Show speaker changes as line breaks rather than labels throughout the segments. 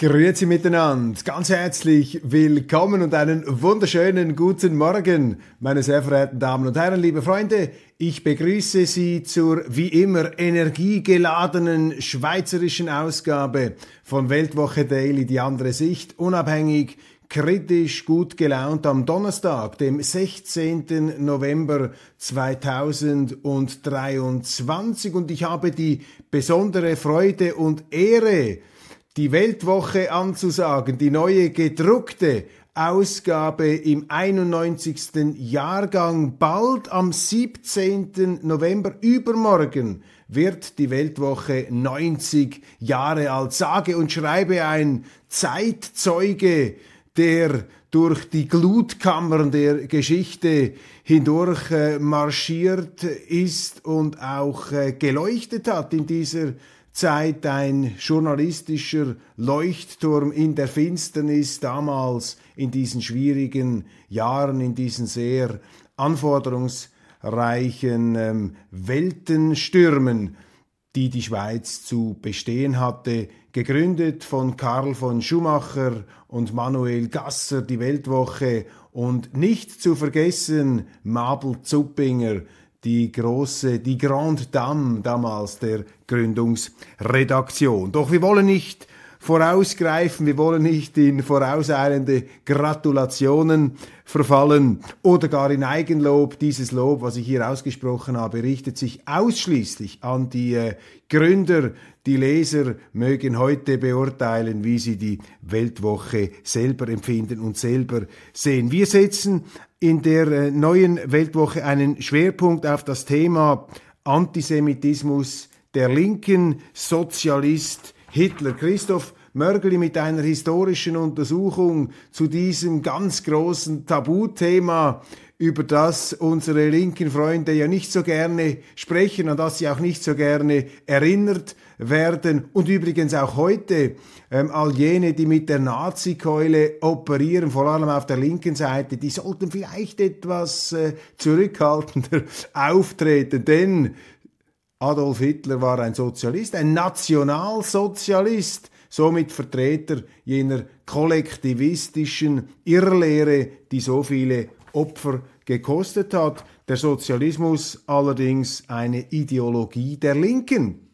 Grüezi miteinander, ganz herzlich willkommen und einen wunderschönen guten Morgen, meine sehr verehrten Damen und Herren, liebe Freunde. Ich begrüße Sie zur wie immer energiegeladenen schweizerischen Ausgabe von Weltwoche Daily, die andere Sicht, unabhängig, kritisch, gut gelaunt am Donnerstag, dem 16. November 2023 und ich habe die besondere Freude und Ehre, die Weltwoche anzusagen, die neue gedruckte Ausgabe im 91. Jahrgang. Bald am 17. November übermorgen wird die Weltwoche 90 Jahre alt. Sage und schreibe ein Zeitzeuge, der durch die Glutkammern der Geschichte hindurch äh, marschiert ist und auch äh, geleuchtet hat in dieser Zeit ein journalistischer Leuchtturm in der Finsternis damals in diesen schwierigen Jahren, in diesen sehr anforderungsreichen ähm, Weltenstürmen, die die Schweiz zu bestehen hatte, gegründet von Karl von Schumacher und Manuel Gasser, die Weltwoche. Und nicht zu vergessen Mabel Zuppinger, die große, die Grande Dame damals der Gründungsredaktion. Doch wir wollen nicht vorausgreifen, wir wollen nicht in vorauseilende Gratulationen verfallen oder gar in Eigenlob. Dieses Lob, was ich hier ausgesprochen habe, richtet sich ausschließlich an die äh, Gründer. Die Leser mögen heute beurteilen, wie sie die Weltwoche selber empfinden und selber sehen. Wir setzen in der äh, neuen Weltwoche einen Schwerpunkt auf das Thema Antisemitismus der Linken, Sozialist Hitler. Christoph Mörgli mit einer historischen Untersuchung zu diesem ganz großen Tabuthema, über das unsere linken Freunde ja nicht so gerne sprechen, an das sie auch nicht so gerne erinnert werden. Und übrigens auch heute ähm, all jene, die mit der Nazi-Keule operieren, vor allem auf der linken Seite, die sollten vielleicht etwas äh, zurückhaltender auftreten, denn Adolf Hitler war ein Sozialist, ein Nationalsozialist, somit Vertreter jener kollektivistischen Irrlehre, die so viele Opfer gekostet hat. Der Sozialismus allerdings eine Ideologie der Linken.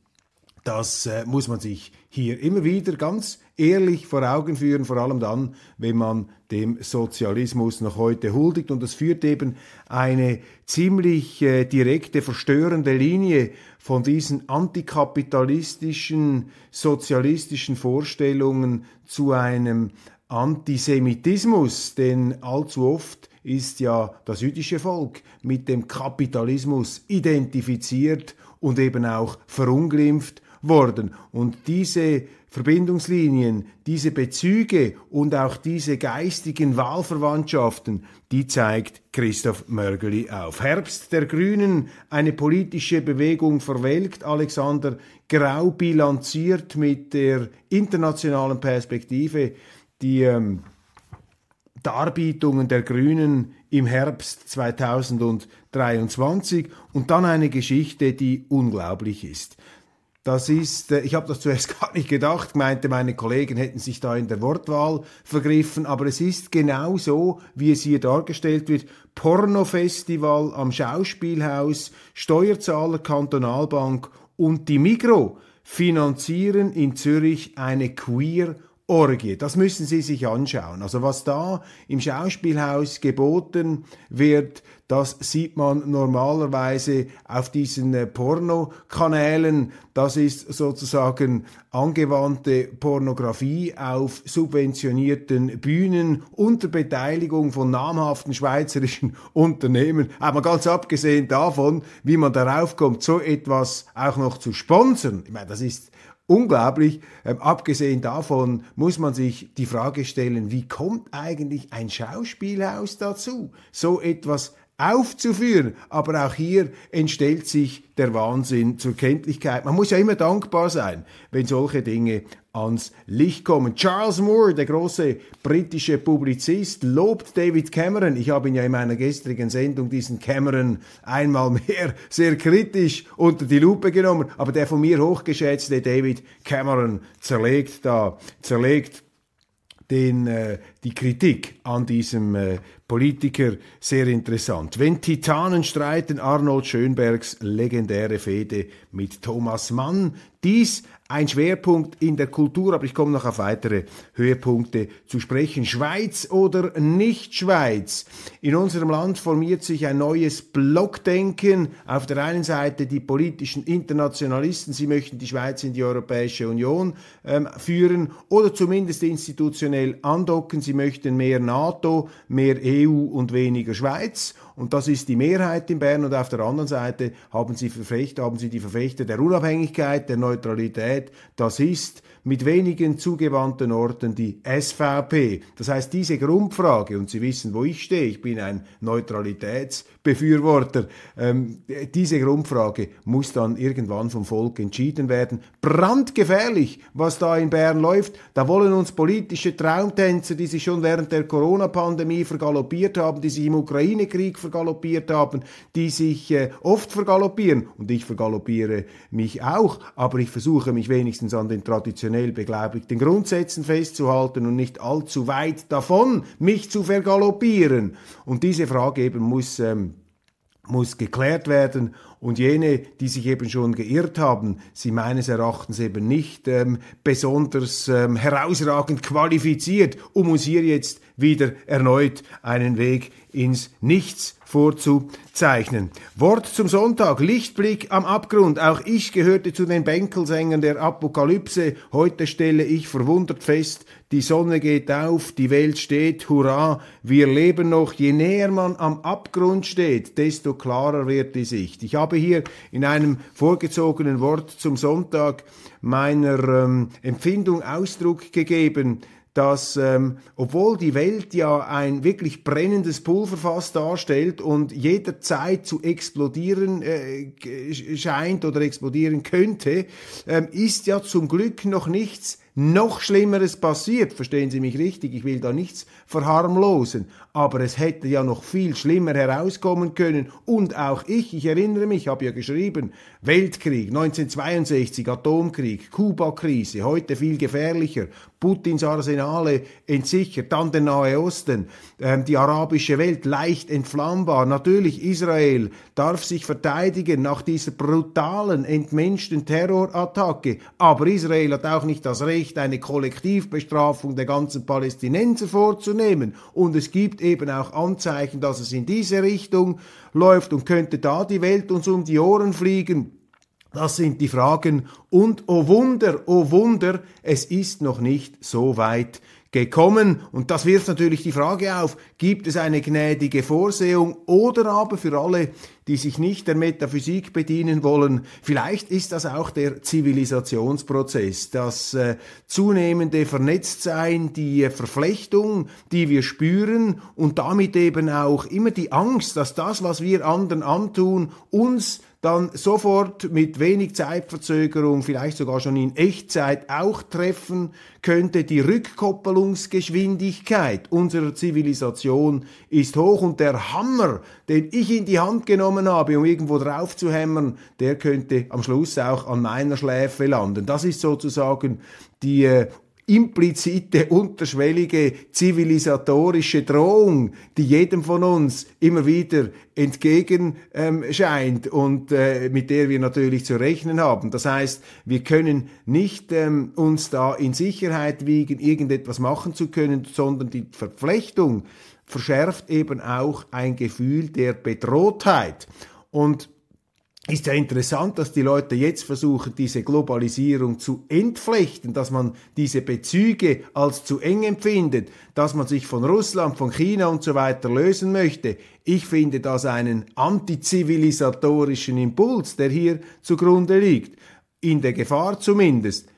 Das äh, muss man sich hier immer wieder ganz ehrlich vor Augen führen, vor allem dann, wenn man dem Sozialismus noch heute huldigt. Und das führt eben eine ziemlich äh, direkte, verstörende Linie von diesen antikapitalistischen, sozialistischen Vorstellungen zu einem Antisemitismus, denn allzu oft ist ja das jüdische Volk mit dem Kapitalismus identifiziert und eben auch verunglimpft worden. Und diese Verbindungslinien, diese Bezüge und auch diese geistigen Wahlverwandtschaften, die zeigt Christoph Mörgeli auf. Herbst der Grünen, eine politische Bewegung verwelkt, Alexander Grau bilanziert mit der internationalen Perspektive die ähm, Darbietungen der Grünen im Herbst 2023 und dann eine Geschichte, die unglaublich ist. Das ist, äh, ich habe das zuerst gar nicht gedacht, meinte meine Kollegen hätten sich da in der Wortwahl vergriffen, aber es ist genau so, wie es hier dargestellt wird. Pornofestival am Schauspielhaus, Steuerzahler Kantonalbank und die Migro finanzieren in Zürich eine queer Orgie. Das müssen Sie sich anschauen. Also was da im Schauspielhaus geboten wird, das sieht man normalerweise auf diesen äh, Pornokanälen. Das ist sozusagen angewandte Pornografie auf subventionierten Bühnen unter Beteiligung von namhaften schweizerischen Unternehmen. Aber ganz abgesehen davon, wie man darauf kommt, so etwas auch noch zu sponsern. Ich meine, das ist unglaublich. Ähm, abgesehen davon muss man sich die Frage stellen, wie kommt eigentlich ein Schauspielhaus dazu, so etwas aufzuführen. Aber auch hier entstellt sich der Wahnsinn zur Kenntlichkeit. Man muss ja immer dankbar sein, wenn solche Dinge ans Licht kommen. Charles Moore, der große britische Publizist, lobt David Cameron. Ich habe ihn ja in meiner gestrigen Sendung diesen Cameron einmal mehr sehr kritisch unter die Lupe genommen. Aber der von mir hochgeschätzte David Cameron zerlegt da, zerlegt den, äh, die Kritik an diesem äh, Politiker sehr interessant. Wenn Titanen streiten, Arnold Schönbergs legendäre Fehde mit Thomas Mann. Dies ein Schwerpunkt in der Kultur, aber ich komme noch auf weitere Höhepunkte zu sprechen. Schweiz oder nicht Schweiz? In unserem Land formiert sich ein neues Blockdenken. Auf der einen Seite die politischen Internationalisten, sie möchten die Schweiz in die Europäische Union ähm, führen oder zumindest institutionell andocken. Sie möchten mehr NATO, mehr EU und weniger Schweiz. Und das ist die Mehrheit in Bern. Und auf der anderen Seite haben sie, Verfechter, haben sie die Verfechter der Unabhängigkeit, der Neutralität. Das ist mit wenigen zugewandten Orten die SVP. Das heißt, diese Grundfrage, und Sie wissen, wo ich stehe, ich bin ein Neutralitätsbefürworter, ähm, diese Grundfrage muss dann irgendwann vom Volk entschieden werden. Brandgefährlich, was da in Bern läuft. Da wollen uns politische Traumtänzer, die sich schon während der Corona-Pandemie vergaloppiert haben, die sich im Ukraine-Krieg vergaloppiert haben, die sich äh, oft vergaloppieren, und ich vergaloppiere mich auch, aber ich versuche mich wenigstens an den traditionell beglaubigten Grundsätzen festzuhalten und nicht allzu weit davon mich zu vergaloppieren. Und diese Frage eben muss, ähm, muss geklärt werden und jene, die sich eben schon geirrt haben, sie meines Erachtens eben nicht ähm, besonders ähm, herausragend qualifiziert, um uns hier jetzt wieder erneut einen Weg ins Nichts vorzuzeichnen. Wort zum Sonntag, Lichtblick am Abgrund. Auch ich gehörte zu den Bänkelsängern der Apokalypse. Heute stelle ich verwundert fest, die Sonne geht auf, die Welt steht, hurra, wir leben noch. Je näher man am Abgrund steht, desto klarer wird die Sicht. Ich habe hier in einem vorgezogenen Wort zum Sonntag meiner ähm, Empfindung Ausdruck gegeben, dass ähm, obwohl die Welt ja ein wirklich brennendes Pulverfass darstellt und jederzeit zu explodieren äh, scheint oder explodieren könnte, ähm, ist ja zum Glück noch nichts noch Schlimmeres passiert. Verstehen Sie mich richtig, ich will da nichts verharmlosen. Aber es hätte ja noch viel schlimmer herauskommen können. Und auch ich, ich erinnere mich, habe ja geschrieben, Weltkrieg, 1962, Atomkrieg, Kuba-Krise, heute viel gefährlicher, Putins Arsenale entsichert, dann der Nahe Osten, ähm, die arabische Welt leicht entflammbar. Natürlich Israel darf sich verteidigen nach dieser brutalen, entmenschten Terrorattacke. Aber Israel hat auch nicht das Recht, eine Kollektivbestrafung der ganzen Palästinenser vorzunehmen. Und es gibt eben auch Anzeichen, dass es in diese Richtung läuft und könnte da die Welt uns um die Ohren fliegen. Das sind die Fragen. Und oh Wunder, oh Wunder, es ist noch nicht so weit gekommen. Und das wirft natürlich die Frage auf, gibt es eine gnädige Vorsehung oder aber für alle, die sich nicht der Metaphysik bedienen wollen, vielleicht ist das auch der Zivilisationsprozess, das äh, zunehmende Vernetztsein, die Verflechtung, die wir spüren und damit eben auch immer die Angst, dass das, was wir anderen antun, uns dann sofort mit wenig Zeitverzögerung, vielleicht sogar schon in Echtzeit auch treffen könnte. Die Rückkoppelungsgeschwindigkeit unserer Zivilisation ist hoch und der Hammer, den ich in die Hand genommen habe, um irgendwo drauf zu hämmern, der könnte am Schluss auch an meiner Schläfe landen. Das ist sozusagen die äh, implizite, unterschwellige zivilisatorische Drohung, die jedem von uns immer wieder entgegen ähm, scheint und äh, mit der wir natürlich zu rechnen haben. Das heißt, wir können nicht ähm, uns da in Sicherheit wiegen, irgendetwas machen zu können, sondern die Verflechtung verschärft eben auch ein Gefühl der Bedrohtheit. Und ist ja interessant, dass die Leute jetzt versuchen, diese Globalisierung zu entflechten, dass man diese Bezüge als zu eng empfindet, dass man sich von Russland, von China und so weiter lösen möchte. Ich finde das einen antizivilisatorischen Impuls, der hier zugrunde liegt. In der Gefahr zumindest.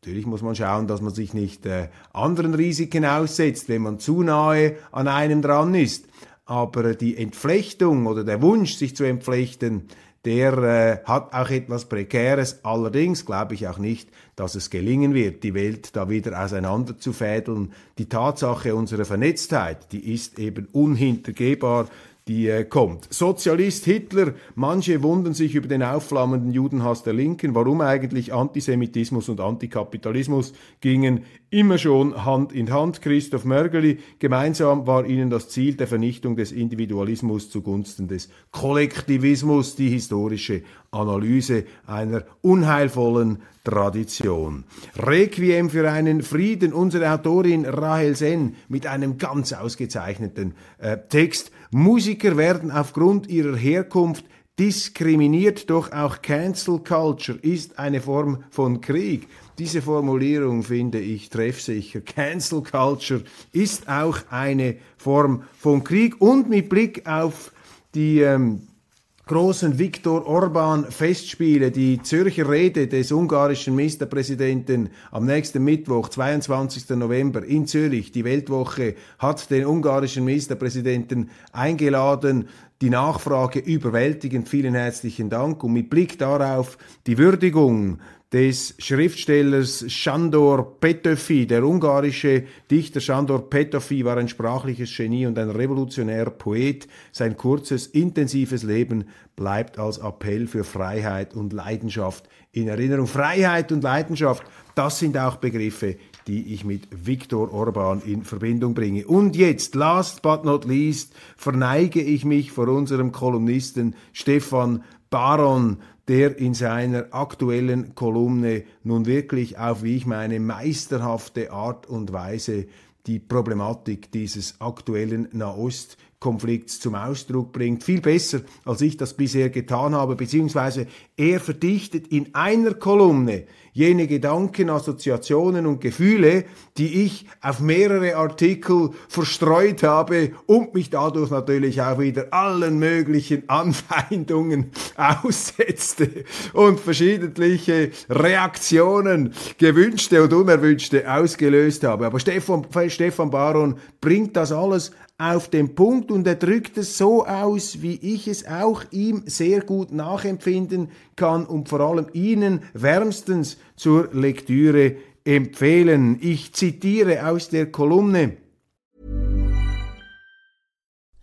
Natürlich muss man schauen, dass man sich nicht äh, anderen Risiken aussetzt, wenn man zu nahe an einem dran ist. Aber die Entflechtung oder der Wunsch, sich zu entflechten, der äh, hat auch etwas Prekäres. Allerdings glaube ich auch nicht, dass es gelingen wird, die Welt da wieder auseinanderzufädeln. Die Tatsache unserer Vernetztheit, die ist eben unhintergehbar die äh, kommt. Sozialist Hitler, manche wundern sich über den aufflammenden Judenhass der Linken. Warum eigentlich Antisemitismus und Antikapitalismus gingen immer schon Hand in Hand. Christoph Mörgeli, gemeinsam war ihnen das Ziel der Vernichtung des Individualismus zugunsten des Kollektivismus, die historische Analyse einer unheilvollen Tradition. Requiem für einen Frieden, unsere Autorin Rahel Sen mit einem ganz ausgezeichneten äh, Text. Musiker werden aufgrund ihrer Herkunft diskriminiert, doch auch Cancel Culture ist eine Form von Krieg. Diese Formulierung finde ich treffsicher. Cancel Culture ist auch eine Form von Krieg und mit Blick auf die ähm, großen Viktor Orban Festspiele, die Zürcher Rede des ungarischen Ministerpräsidenten am nächsten Mittwoch, 22. November in Zürich. Die Weltwoche hat den ungarischen Ministerpräsidenten eingeladen. Die Nachfrage überwältigend. Vielen herzlichen Dank. Und mit Blick darauf die Würdigung des Schriftstellers Sándor Petőfi. Der ungarische Dichter Sándor Petőfi war ein sprachliches Genie und ein revolutionärer Poet. Sein kurzes, intensives Leben bleibt als Appell für Freiheit und Leidenschaft in Erinnerung. Freiheit und Leidenschaft, das sind auch Begriffe, die ich mit Viktor Orban in Verbindung bringe. Und jetzt, last but not least, verneige ich mich vor unserem Kolumnisten Stefan Baron, der in seiner aktuellen Kolumne nun wirklich auf, wie ich meine, meisterhafte Art und Weise die Problematik dieses aktuellen Nahostkonflikts zum Ausdruck bringt. Viel besser, als ich das bisher getan habe, beziehungsweise er verdichtet in einer Kolumne jene Gedanken, Assoziationen und Gefühle, die ich auf mehrere Artikel verstreut habe und mich dadurch natürlich auch wieder allen möglichen Anfeindungen aussetzte und verschiedentliche Reaktionen, gewünschte und unerwünschte, ausgelöst habe. Aber Stefan, Stefan Baron bringt das alles auf den Punkt und er drückt es so aus, wie ich es auch ihm sehr gut nachempfinden kann und vor allem Ihnen wärmstens zur Lektüre empfehlen. Ich zitiere aus der Kolumne.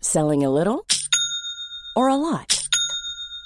Selling a little or a lot?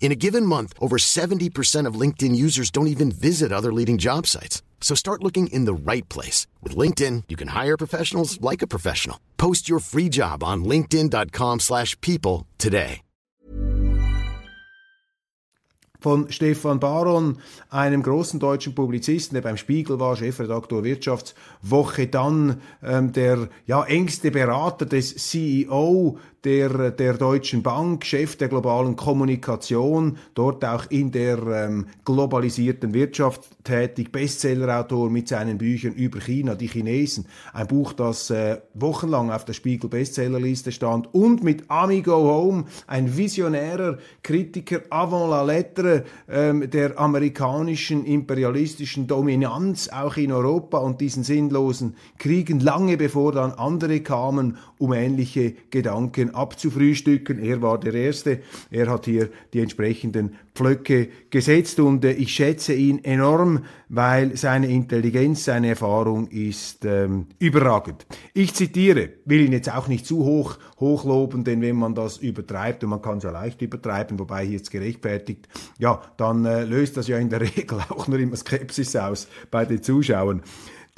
In a given month, over 70% of LinkedIn users don't even visit other leading job sites. So start looking in the right place. With LinkedIn, you can hire professionals like a professional. Post your free job on linkedin.com slash people today.
Von Stefan Baron, einem großen deutschen Publizisten, der beim Spiegel war, Chefredaktor Wirtschaftswoche, dann ähm, der ja, engste Berater des CEO der, der Deutschen Bank, Chef der globalen Kommunikation, dort auch in der ähm, globalisierten Wirtschaft tätig, Bestsellerautor mit seinen Büchern über China, die Chinesen. Ein Buch, das äh, wochenlang auf der Spiegel Bestsellerliste stand und mit Amigo Home, ein visionärer Kritiker avant la lettre ähm, der amerikanischen imperialistischen Dominanz auch in Europa und diesen sinnlosen Kriegen, lange bevor dann andere kamen, um ähnliche Gedanken abzufrühstücken. Er war der Erste. Er hat hier die entsprechenden Pflöcke gesetzt und äh, ich schätze ihn enorm, weil seine Intelligenz, seine Erfahrung ist ähm, überragend. Ich zitiere, will ihn jetzt auch nicht zu hoch hochloben, denn wenn man das übertreibt, und man kann es ja leicht übertreiben, wobei hier jetzt gerechtfertigt, ja, dann äh, löst das ja in der Regel auch nur immer Skepsis aus bei den Zuschauern.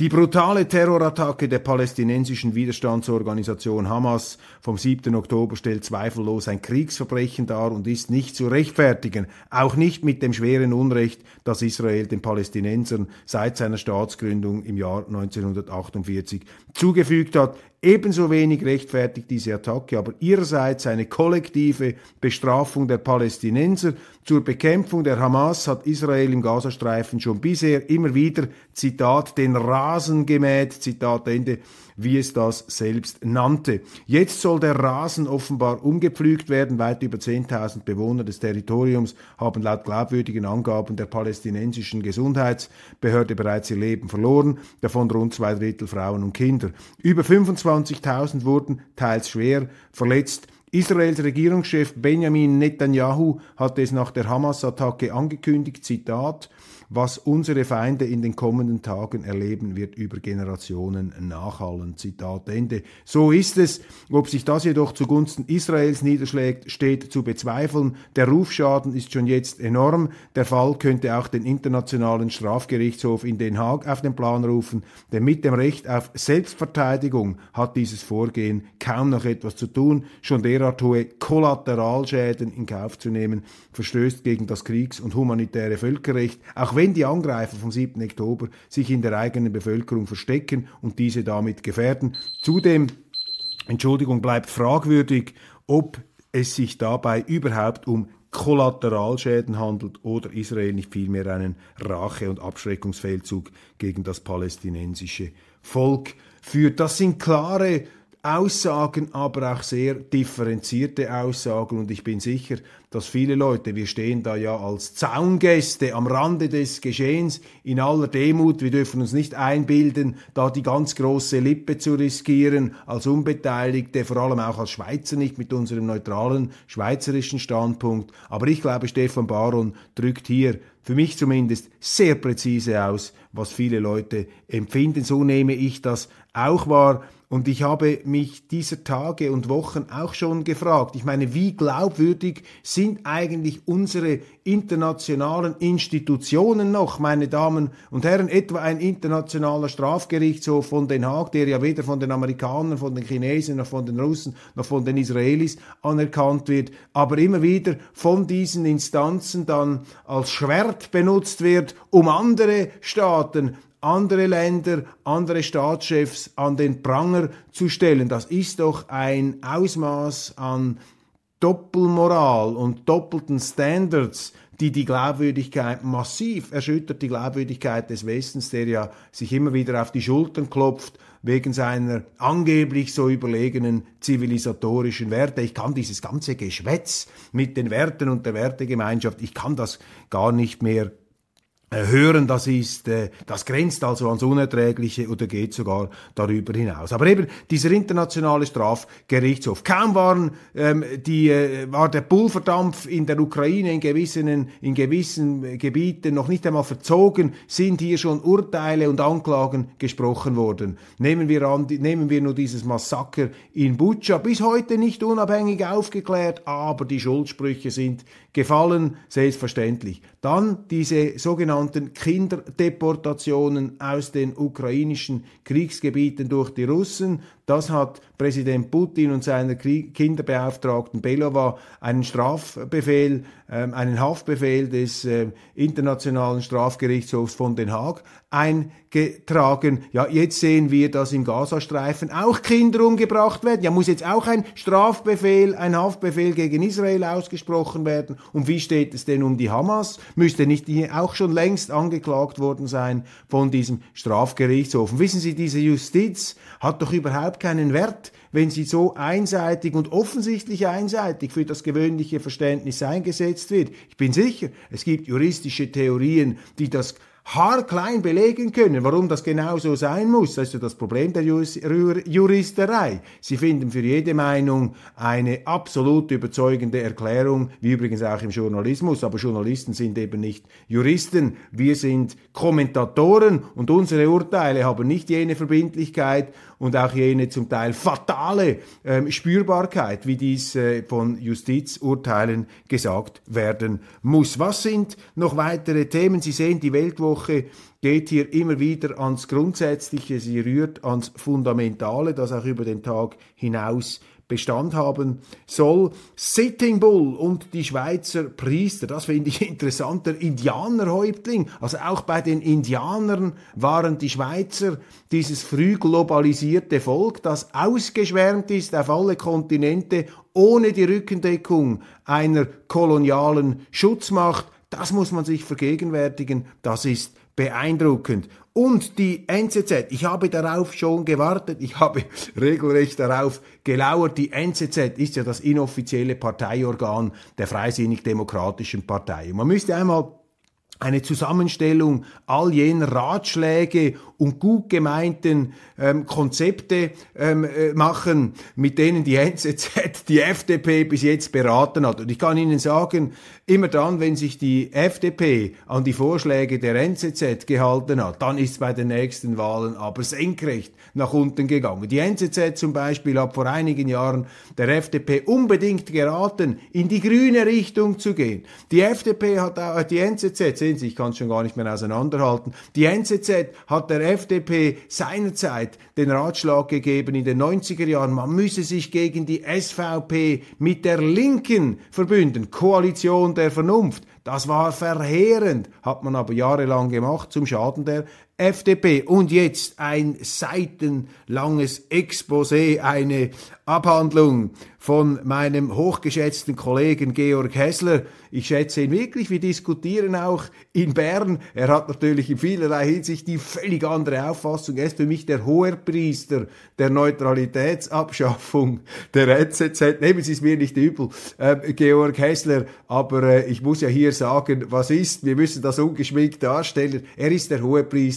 Die brutale Terrorattacke der palästinensischen Widerstandsorganisation Hamas vom 7. Oktober stellt zweifellos ein Kriegsverbrechen dar und ist nicht zu rechtfertigen, auch nicht mit dem schweren Unrecht, das Israel den Palästinensern seit seiner Staatsgründung im Jahr 1948 zugefügt hat. Ebenso wenig rechtfertigt diese Attacke aber ihrerseits eine kollektive Bestrafung der Palästinenser. Zur Bekämpfung der Hamas hat Israel im Gazastreifen schon bisher immer wieder, Zitat, den Rasen gemäht, Zitat Ende, wie es das selbst nannte. Jetzt soll der Rasen offenbar umgepflügt werden. Weit über 10.000 Bewohner des Territoriums haben laut glaubwürdigen Angaben der palästinensischen Gesundheitsbehörde bereits ihr Leben verloren, davon rund zwei Drittel Frauen und Kinder. Über 25.000 wurden teils schwer verletzt. Israels Regierungschef Benjamin Netanyahu hat es nach der Hamas-Attacke angekündigt, Zitat, was unsere Feinde in den kommenden Tagen erleben, wird über Generationen nachhallen. Zitat Ende. So ist es. Ob sich das jedoch zugunsten Israels niederschlägt, steht zu bezweifeln. Der Rufschaden ist schon jetzt enorm. Der Fall könnte auch den Internationalen Strafgerichtshof in Den Haag auf den Plan rufen, denn mit dem Recht auf Selbstverteidigung hat dieses Vorgehen kaum noch etwas zu tun. Schon derart hohe Kollateralschäden in Kauf zu nehmen, verstößt gegen das Kriegs- und humanitäre Völkerrecht, auch wenn wenn die Angreifer vom 7. Oktober sich in der eigenen Bevölkerung verstecken und diese damit gefährden. Zudem, Entschuldigung, bleibt fragwürdig, ob es sich dabei überhaupt um Kollateralschäden handelt oder Israel nicht vielmehr einen Rache- und Abschreckungsfeldzug gegen das palästinensische Volk führt. Das sind klare Aussagen, aber auch sehr differenzierte Aussagen und ich bin sicher, dass viele Leute, wir stehen da ja als Zaungäste am Rande des Geschehens in aller Demut, wir dürfen uns nicht einbilden, da die ganz große Lippe zu riskieren, als Unbeteiligte, vor allem auch als Schweizer nicht mit unserem neutralen schweizerischen Standpunkt. Aber ich glaube, Stefan Baron drückt hier für mich zumindest sehr präzise aus, was viele Leute empfinden. So nehme ich das auch wahr. Und ich habe mich dieser Tage und Wochen auch schon gefragt, ich meine, wie glaubwürdig sind eigentlich unsere internationalen Institutionen noch, meine Damen und Herren, etwa ein internationaler Strafgerichtshof von Den Haag, der ja weder von den Amerikanern, von den Chinesen, noch von den Russen, noch von den Israelis anerkannt wird, aber immer wieder von diesen Instanzen dann als Schwert benutzt wird, um andere Staaten andere Länder, andere Staatschefs an den Pranger zu stellen. Das ist doch ein Ausmaß an Doppelmoral und doppelten Standards, die die Glaubwürdigkeit massiv erschüttert, die Glaubwürdigkeit des Westens, der ja sich immer wieder auf die Schultern klopft wegen seiner angeblich so überlegenen zivilisatorischen Werte. Ich kann dieses ganze Geschwätz mit den Werten und der Wertegemeinschaft, ich kann das gar nicht mehr hören, das ist, äh, das grenzt also ans Unerträgliche oder geht sogar darüber hinaus. Aber eben dieser internationale Strafgerichtshof. Kaum waren ähm, die, äh, war der Pulverdampf in der Ukraine in gewissen, in gewissen Gebieten noch nicht einmal verzogen, sind hier schon Urteile und Anklagen gesprochen worden. Nehmen wir an, nehmen wir nur dieses Massaker in Butscha, bis heute nicht unabhängig aufgeklärt, aber die Schuldsprüche sind gefallen, selbstverständlich. Dann diese sogenannten Kinderdeportationen aus den ukrainischen Kriegsgebieten durch die Russen. Das hat Präsident Putin und seiner Kinderbeauftragten Belova einen Strafbefehl, ähm, einen Haftbefehl des äh, Internationalen Strafgerichtshofs von Den Haag eingetragen. Ja, jetzt sehen wir, dass im Gazastreifen auch Kinder umgebracht werden. Ja, muss jetzt auch ein Strafbefehl, ein Haftbefehl gegen Israel ausgesprochen werden. Und wie steht es denn um die Hamas? Müsste nicht auch schon längst angeklagt worden sein von diesem Strafgerichtshof? Und wissen Sie, diese Justiz hat doch überhaupt keinen Wert, wenn sie so einseitig und offensichtlich einseitig für das gewöhnliche Verständnis eingesetzt wird. Ich bin sicher, es gibt juristische Theorien, die das haarklein belegen können, warum das genau so sein muss. Das ist ja das Problem der Juristerei. Sie finden für jede Meinung eine absolut überzeugende Erklärung, wie übrigens auch im Journalismus. Aber Journalisten sind eben nicht Juristen. Wir sind Kommentatoren und unsere Urteile haben nicht jene Verbindlichkeit und auch jene zum Teil fatale äh, Spürbarkeit, wie dies äh, von Justizurteilen gesagt werden muss. Was sind noch weitere Themen? Sie sehen, die Weltwoche geht hier immer wieder ans Grundsätzliche, sie rührt ans Fundamentale, das auch über den Tag hinaus Bestand haben soll. Sitting Bull und die Schweizer Priester, das finde ich interessant, der Indianerhäuptling. Also auch bei den Indianern waren die Schweizer dieses früh globalisierte Volk, das ausgeschwärmt ist auf alle Kontinente ohne die Rückendeckung einer kolonialen Schutzmacht. Das muss man sich vergegenwärtigen. Das ist beeindruckend. Und die NZZ, ich habe darauf schon gewartet, ich habe regelrecht darauf gelauert. Die NZZ ist ja das inoffizielle Parteiorgan der Freisinnig-Demokratischen Partei. Und man müsste einmal eine Zusammenstellung all jener Ratschläge und gut gemeinten ähm, Konzepte ähm, äh, machen, mit denen die NZZ die FDP bis jetzt beraten hat. Und ich kann Ihnen sagen, immer dann, wenn sich die FDP an die Vorschläge der NZZ gehalten hat, dann ist es bei den nächsten Wahlen aber senkrecht nach unten gegangen. Die NZZ zum Beispiel hat vor einigen Jahren der FDP unbedingt geraten, in die grüne Richtung zu gehen. Die FDP hat auch, die NZZ, sehen Sie, ich kann es schon gar nicht mehr auseinanderhalten, die NZZ hat der FDP seinerzeit den Ratschlag gegeben in den 90er Jahren, man müsse sich gegen die SVP mit der Linken verbünden, Koalition der Vernunft. Das war verheerend, hat man aber jahrelang gemacht zum Schaden der FDP. Und jetzt ein seitenlanges Exposé, eine Abhandlung von meinem hochgeschätzten Kollegen Georg Hessler. Ich schätze ihn wirklich. Wir diskutieren auch in Bern. Er hat natürlich in vielerlei Hinsicht die völlig andere Auffassung. Er ist für mich der Hoherpriester der Neutralitätsabschaffung der NZZ. Nehmen Sie es mir nicht übel, äh, Georg Hessler. Aber äh, ich muss ja hier sagen, was ist. Wir müssen das ungeschminkt darstellen. Er ist der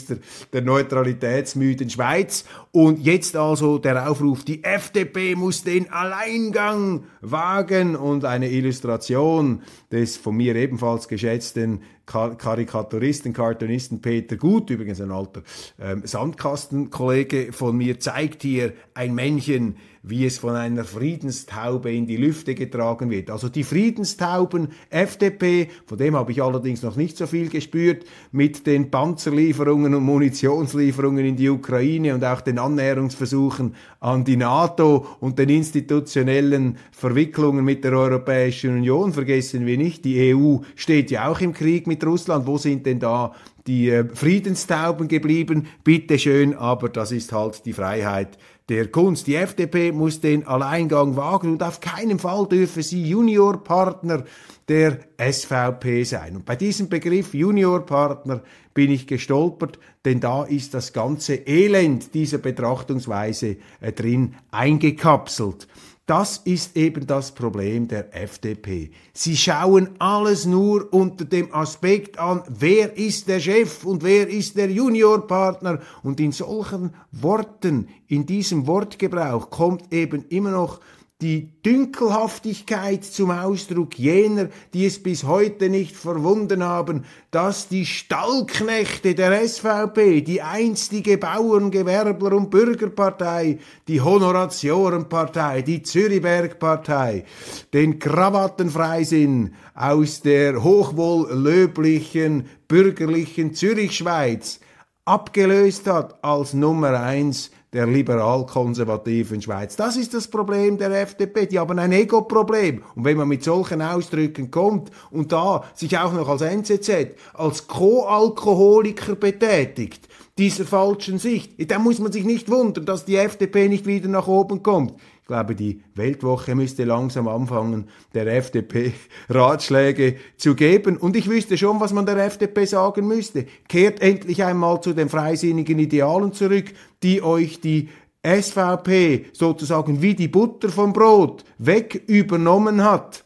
Hohepriester der neutralitätsmüden Schweiz. Und jetzt also der Aufruf, die FDP muss den Alleingang wagen und eine Illustration des von mir ebenfalls geschätzten Karikaturisten, Cartoonisten Peter Gut, übrigens ein alter ähm, Sandkastenkollege von mir, zeigt hier ein Männchen, wie es von einer Friedenstaube in die Lüfte getragen wird. Also die Friedenstauben FDP, von dem habe ich allerdings noch nicht so viel gespürt, mit den Panzerlieferungen und Munitionslieferungen in die Ukraine und auch den Annäherungsversuchen an die NATO und den institutionellen Verwicklungen mit der Europäischen Union. Vergessen wir nicht, die EU steht ja auch im Krieg mit Russland. Wo sind denn da die äh, Friedenstauben geblieben? Bitte schön, aber das ist halt die Freiheit der Kunst. Die FDP muss den Alleingang wagen und auf keinen Fall dürfe sie Juniorpartner der SVP sein. Und bei diesem Begriff Juniorpartner bin ich gestolpert, denn da ist das ganze Elend dieser Betrachtungsweise äh, drin eingekapselt. Das ist eben das Problem der FDP. Sie schauen alles nur unter dem Aspekt an, wer ist der Chef und wer ist der Juniorpartner. Und in solchen Worten, in diesem Wortgebrauch kommt eben immer noch die Dünkelhaftigkeit zum Ausdruck jener, die es bis heute nicht verwunden haben, dass die Stallknechte der SVP, die einstige Bauern, Gewerbler und Bürgerpartei, die Honoratiorenpartei, die Zürichbergpartei, den Krawattenfreisinn aus der hochwohllöblichen bürgerlichen Zürichschweiz abgelöst hat als Nummer eins der liberal-konservativen Schweiz. Das ist das Problem der FDP. Die haben ein Ego-Problem. Und wenn man mit solchen Ausdrücken kommt und da sich auch noch als NZZ, als Co-Alkoholiker betätigt, dieser falschen Sicht, dann muss man sich nicht wundern, dass die FDP nicht wieder nach oben kommt. Ich glaube, die Weltwoche müsste langsam anfangen, der FDP Ratschläge zu geben. Und ich wüsste schon, was man der FDP sagen müsste. Kehrt endlich einmal zu den freisinnigen Idealen zurück, die euch die SVP sozusagen wie die Butter vom Brot weg übernommen hat.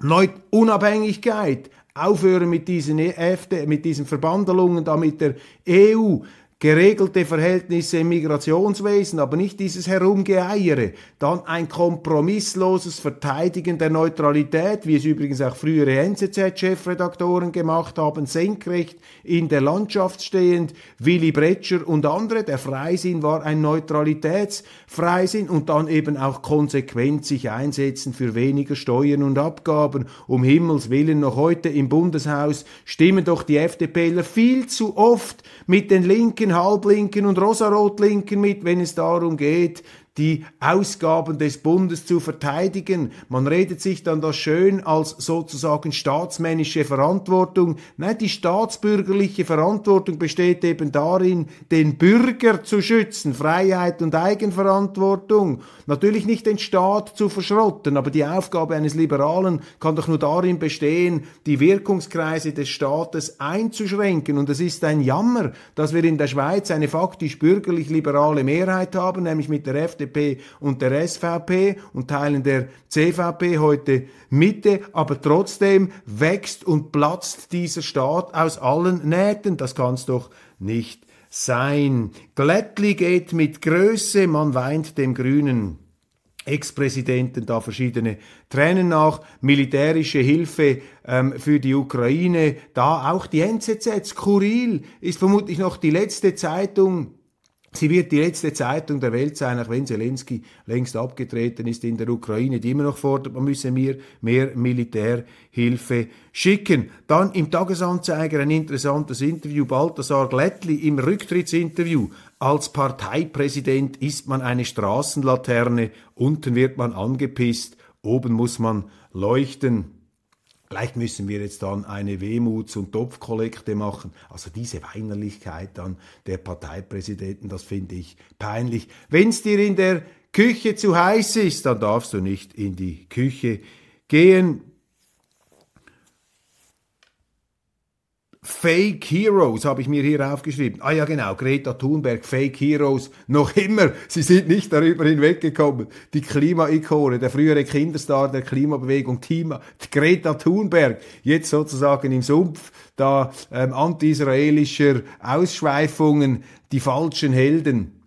Neu Unabhängigkeit, aufhören mit diesen, EFD, mit diesen Verbandelungen da mit der EU, geregelte Verhältnisse im Migrationswesen, aber nicht dieses Herumgeeiere, dann ein kompromissloses Verteidigen der Neutralität, wie es übrigens auch frühere NZZ-Chefredaktoren gemacht haben, senkrecht in der Landschaft stehend, Willy Bretscher und andere, der Freisinn war ein Neutralitätsfreisinn und dann eben auch konsequent sich einsetzen für weniger Steuern und Abgaben. Um Himmels Willen, noch heute im Bundeshaus stimmen doch die FDPler viel zu oft mit den linken Halblinken und Rosarotlinken mit, wenn es darum geht, die Ausgaben des Bundes zu verteidigen. Man redet sich dann das schön als sozusagen staatsmännische Verantwortung. Nein, die staatsbürgerliche Verantwortung besteht eben darin, den Bürger zu schützen, Freiheit und Eigenverantwortung. Natürlich nicht den Staat zu verschrotten, aber die Aufgabe eines Liberalen kann doch nur darin bestehen, die Wirkungskreise des Staates einzuschränken. Und es ist ein Jammer, dass wir in der Schweiz eine faktisch bürgerlich-liberale Mehrheit haben, nämlich mit der FDP FDP und der SVP und Teilen der CVP heute Mitte, aber trotzdem wächst und platzt dieser Staat aus allen Nähten. Das kann es doch nicht sein. Glättli geht mit Größe, man weint dem grünen Ex-Präsidenten da verschiedene Tränen nach, militärische Hilfe ähm, für die Ukraine, da auch die NZZ, skurril, ist vermutlich noch die letzte Zeitung, Sie wird die letzte Zeitung der Welt sein, auch wenn Zelensky längst abgetreten ist in der Ukraine, die immer noch fordert, man müsse mir mehr Militärhilfe schicken. Dann im Tagesanzeiger ein interessantes Interview, Balthasar Glättli im Rücktrittsinterview. Als Parteipräsident ist man eine Straßenlaterne, unten wird man angepisst, oben muss man leuchten. Vielleicht müssen wir jetzt dann eine Wehmuts- und Topfkollekte machen. Also diese Weinerlichkeit dann der Parteipräsidenten, das finde ich peinlich. Wenn es dir in der Küche zu heiß ist, dann darfst du nicht in die Küche gehen. Fake Heroes habe ich mir hier aufgeschrieben. Ah ja, genau, Greta Thunberg, Fake Heroes, noch immer. Sie sind nicht darüber hinweggekommen. Die Klimaikone, der frühere Kinderstar der Klimabewegung, Tima, Greta Thunberg, jetzt sozusagen im Sumpf da ähm, anti-israelischer Ausschweifungen, die falschen Helden.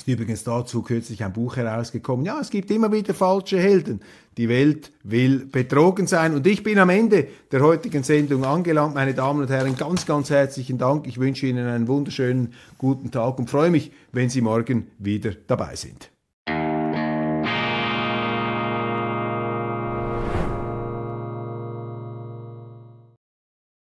Ist übrigens dazu kürzlich ein Buch herausgekommen. Ja, es gibt immer wieder falsche Helden. Die Welt will betrogen sein. Und ich bin am Ende der heutigen Sendung angelangt. Meine Damen und Herren, ganz, ganz herzlichen Dank. Ich wünsche Ihnen einen wunderschönen guten Tag und freue mich, wenn Sie morgen wieder dabei sind.